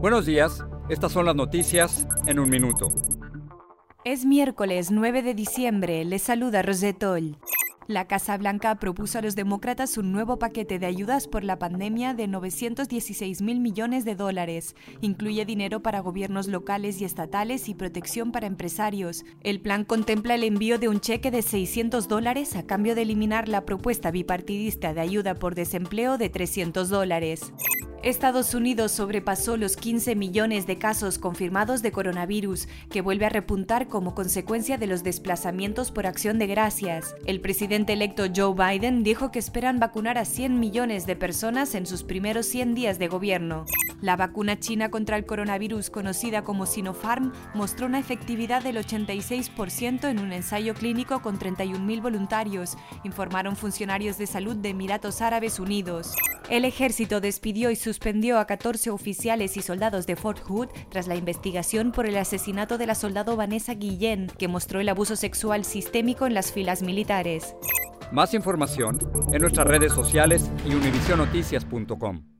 Buenos días, estas son las noticias en un minuto. Es miércoles 9 de diciembre, les saluda Rosetol. La Casa Blanca propuso a los demócratas un nuevo paquete de ayudas por la pandemia de 916 mil millones de dólares. Incluye dinero para gobiernos locales y estatales y protección para empresarios. El plan contempla el envío de un cheque de 600 dólares a cambio de eliminar la propuesta bipartidista de ayuda por desempleo de 300 dólares. Estados Unidos sobrepasó los 15 millones de casos confirmados de coronavirus, que vuelve a repuntar como consecuencia de los desplazamientos por acción de gracias. El presidente electo Joe Biden dijo que esperan vacunar a 100 millones de personas en sus primeros 100 días de gobierno. La vacuna china contra el coronavirus, conocida como Sinopharm, mostró una efectividad del 86% en un ensayo clínico con 31.000 voluntarios, informaron funcionarios de salud de Emiratos Árabes Unidos. El ejército despidió y suspendió a 14 oficiales y soldados de Fort Hood tras la investigación por el asesinato de la soldado Vanessa Guillén, que mostró el abuso sexual sistémico en las filas militares. Más información en nuestras redes sociales y univisionoticias.com.